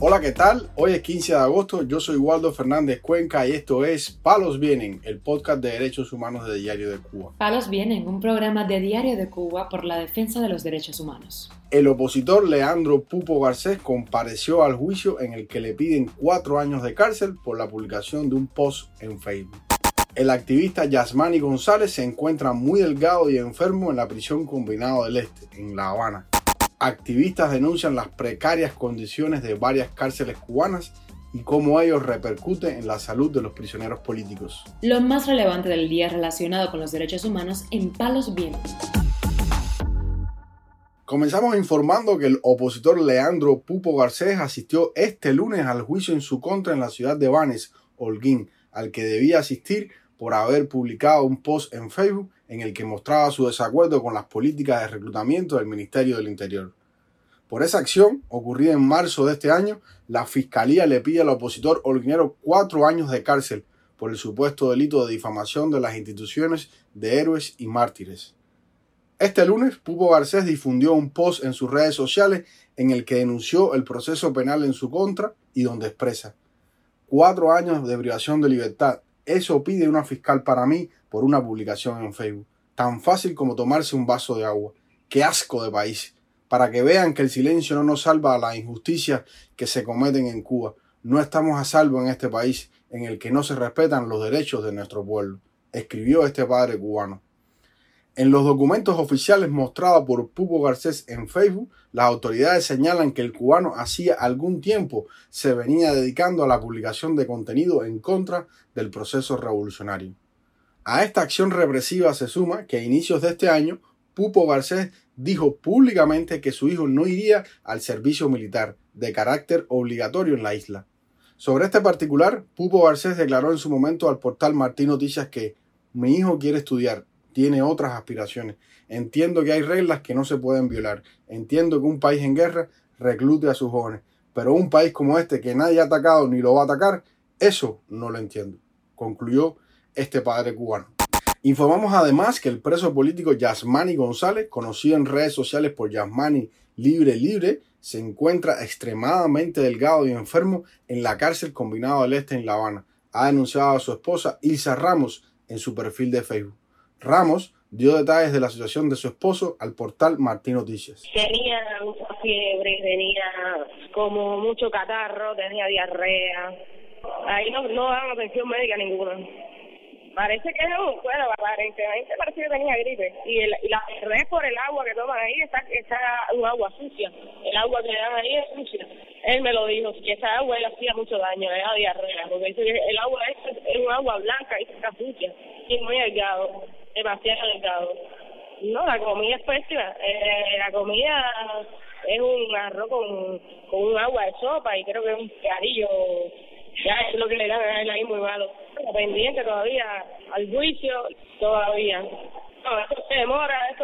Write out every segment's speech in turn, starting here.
Hola, ¿qué tal? Hoy es 15 de agosto, yo soy Waldo Fernández Cuenca y esto es Palos Vienen, el podcast de derechos humanos de Diario de Cuba. Palos Vienen, un programa de Diario de Cuba por la defensa de los derechos humanos. El opositor Leandro Pupo Garcés compareció al juicio en el que le piden cuatro años de cárcel por la publicación de un post en Facebook. El activista Yasmani González se encuentra muy delgado y enfermo en la prisión combinado del Este, en La Habana. Activistas denuncian las precarias condiciones de varias cárceles cubanas y cómo ellos repercuten en la salud de los prisioneros políticos. Lo más relevante del día relacionado con los derechos humanos en Palos Vientos. Comenzamos informando que el opositor Leandro Pupo Garcés asistió este lunes al juicio en su contra en la ciudad de Vanes, Holguín, al que debía asistir por haber publicado un post en Facebook en el que mostraba su desacuerdo con las políticas de reclutamiento del Ministerio del Interior. Por esa acción, ocurrida en marzo de este año, la Fiscalía le pide al opositor holguinero cuatro años de cárcel por el supuesto delito de difamación de las instituciones de héroes y mártires. Este lunes, Pupo Garcés difundió un post en sus redes sociales en el que denunció el proceso penal en su contra y donde expresa cuatro años de privación de libertad. Eso pide una fiscal para mí por una publicación en Facebook. Tan fácil como tomarse un vaso de agua. ¡Qué asco de país! Para que vean que el silencio no nos salva a las injusticias que se cometen en Cuba. No estamos a salvo en este país en el que no se respetan los derechos de nuestro pueblo, escribió este padre cubano. En los documentos oficiales mostrados por Pupo Garcés en Facebook, las autoridades señalan que el cubano hacía algún tiempo se venía dedicando a la publicación de contenido en contra del proceso revolucionario. A esta acción represiva se suma que a inicios de este año, Pupo Garcés dijo públicamente que su hijo no iría al servicio militar de carácter obligatorio en la isla. Sobre este particular, Pupo Garcés declaró en su momento al portal Martín Noticias que mi hijo quiere estudiar, tiene otras aspiraciones. Entiendo que hay reglas que no se pueden violar. Entiendo que un país en guerra reclute a sus jóvenes. Pero un país como este que nadie ha atacado ni lo va a atacar, eso no lo entiendo. Concluyó este padre cubano. Informamos además que el preso político Yasmani González, conocido en redes sociales por Yasmani Libre Libre, se encuentra extremadamente delgado y enfermo en la cárcel combinado del Este en La Habana. Ha denunciado a su esposa Ilsa Ramos en su perfil de Facebook. Ramos dio detalles de la situación de su esposo al portal Martín Noticias. Tenía mucha fiebre, tenía como mucho catarro, tenía diarrea. Ahí no, no daban atención médica ninguna. Parece que no, bueno, aparentemente parece que tenía gripe. Y, el, y la red por el agua que toman ahí está, está un agua sucia. El agua que dan ahí es sucia. Él me lo dijo, que esa agua le hacía mucho daño, le daba diarrea, porque dice que el agua es, es un agua blanca y está sucia. Y muy delgado, demasiado delgado. No, la comida es pésima. Eh, la comida es un arroz con, con un agua de sopa y creo que es un carillo ya es lo que le dan a él ahí muy malo. Pendiente todavía al juicio, todavía. Se demora, es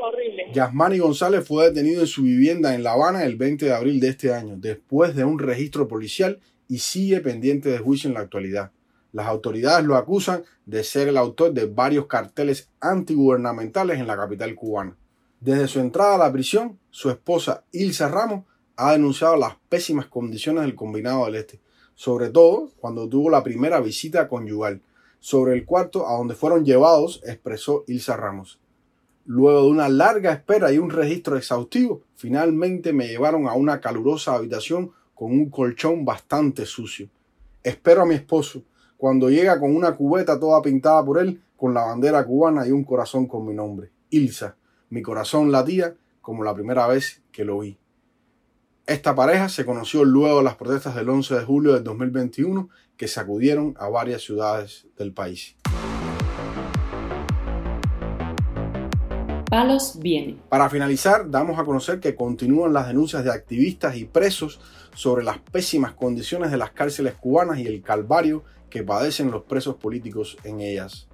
horrible. Yasmani González fue detenido en su vivienda en La Habana el 20 de abril de este año, después de un registro policial y sigue pendiente de juicio en la actualidad. Las autoridades lo acusan de ser el autor de varios carteles antigubernamentales en la capital cubana. Desde su entrada a la prisión, su esposa Ilsa Ramos ha denunciado las pésimas condiciones del combinado del Este, sobre todo cuando tuvo la primera visita conyugal. Sobre el cuarto a donde fueron llevados, expresó Ilsa Ramos. Luego de una larga espera y un registro exhaustivo, finalmente me llevaron a una calurosa habitación con un colchón bastante sucio. Espero a mi esposo, cuando llega con una cubeta toda pintada por él, con la bandera cubana y un corazón con mi nombre. Ilsa. Mi corazón latía como la primera vez que lo vi. Esta pareja se conoció luego de las protestas del 11 de julio del 2021 que sacudieron a varias ciudades del país. Palos viene. Para finalizar, damos a conocer que continúan las denuncias de activistas y presos sobre las pésimas condiciones de las cárceles cubanas y el calvario que padecen los presos políticos en ellas.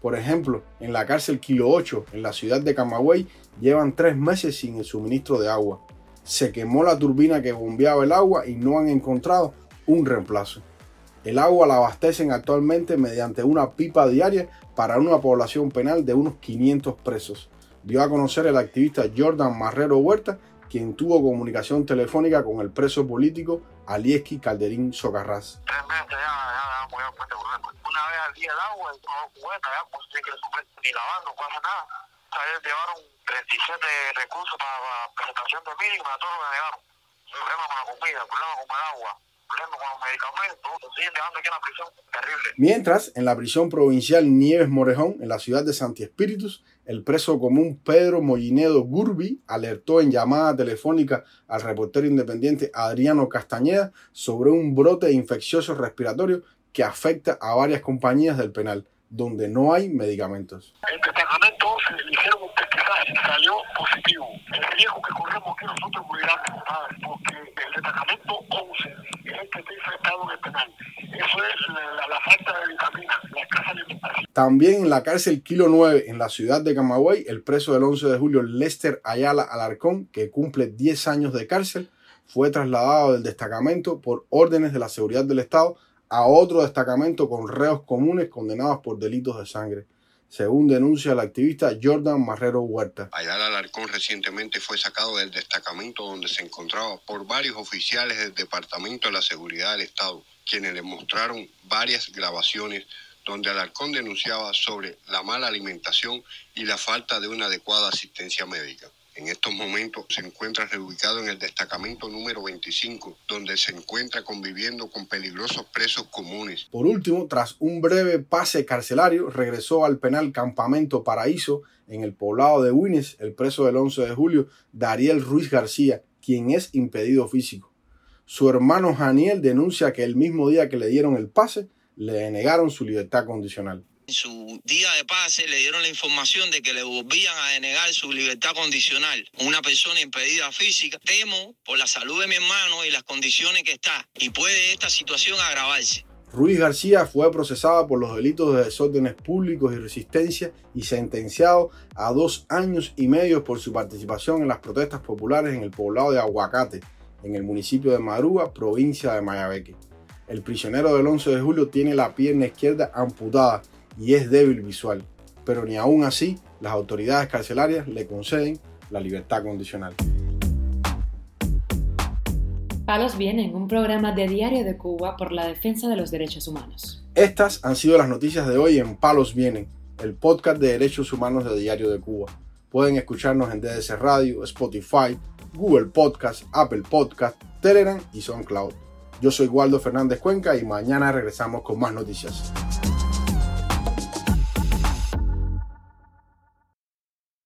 Por ejemplo, en la cárcel Kilo 8, en la ciudad de Camagüey, llevan tres meses sin el suministro de agua se quemó la turbina que bombeaba el agua y no han encontrado un reemplazo. El agua la abastecen actualmente mediante una pipa diaria para una población penal de unos 500 presos. Dio a conocer el activista Jordan Marrero Huerta quien tuvo comunicación telefónica con el preso político Alieski Calderín Socarrás. Ya, muy fuerte problema. Una vez al día el agua y todo cubeta, ya, tiene que super, ni lavar, no pasa nada. O sea, ellos llevaron 37 recursos para, para presentación de mínimo, a todos lo que llevaron. Problema con la comida, problema con el agua, problema con los medicamentos, nos siguen dejando aquí en la prisión, terrible. Mientras, en la prisión provincial Nieves Morejón, en la ciudad de Santi Espíritus, el preso común Pedro Mollinedo Gurbi alertó en llamada telefónica al reportero independiente Adriano Castañeda sobre un brote infeccioso respiratorio que afecta a varias compañías del penal, donde no hay medicamentos. El destacamento se pesquisaje y salió positivo. El riesgo que corremos aquí nosotros muy grande, compadre, porque el destacamento 11 es el que está infectado en el penal. Eso es la, la, la falta de vitaminas, la escasa alimentación. También en la cárcel Kilo 9, en la ciudad de Camagüey, el preso del 11 de julio Lester Ayala Alarcón, que cumple 10 años de cárcel, fue trasladado del destacamento por órdenes de la seguridad del Estado a otro destacamento con reos comunes condenados por delitos de sangre, según denuncia el activista Jordan Marrero Huerta. Ayala Alarcón recientemente fue sacado del destacamento donde se encontraba por varios oficiales del Departamento de la Seguridad del Estado, quienes le mostraron varias grabaciones donde Alarcón denunciaba sobre la mala alimentación y la falta de una adecuada asistencia médica. En estos momentos se encuentra reubicado en el destacamento número 25, donde se encuentra conviviendo con peligrosos presos comunes. Por último, tras un breve pase carcelario, regresó al penal Campamento Paraíso en el poblado de Winnes, el preso del 11 de julio, Dariel Ruiz García, quien es impedido físico. Su hermano Janiel denuncia que el mismo día que le dieron el pase, le denegaron su libertad condicional. En su día de pase le dieron la información de que le volvían a denegar su libertad condicional. Una persona impedida física. Temo por la salud de mi hermano y las condiciones que está. Y puede esta situación agravarse. Ruiz García fue procesada por los delitos de desórdenes públicos y resistencia y sentenciado a dos años y medio por su participación en las protestas populares en el poblado de Aguacate, en el municipio de Marúa, provincia de Mayabeque. El prisionero del 11 de julio tiene la pierna izquierda amputada y es débil visual, pero ni aún así las autoridades carcelarias le conceden la libertad condicional. Palos Vienen, un programa de Diario de Cuba por la defensa de los derechos humanos. Estas han sido las noticias de hoy en Palos Vienen, el podcast de derechos humanos de Diario de Cuba. Pueden escucharnos en DDC Radio, Spotify, Google Podcast, Apple Podcast, Telegram y SoundCloud. Yo soy Waldo Fernández Cuenca y mañana regresamos con más noticias.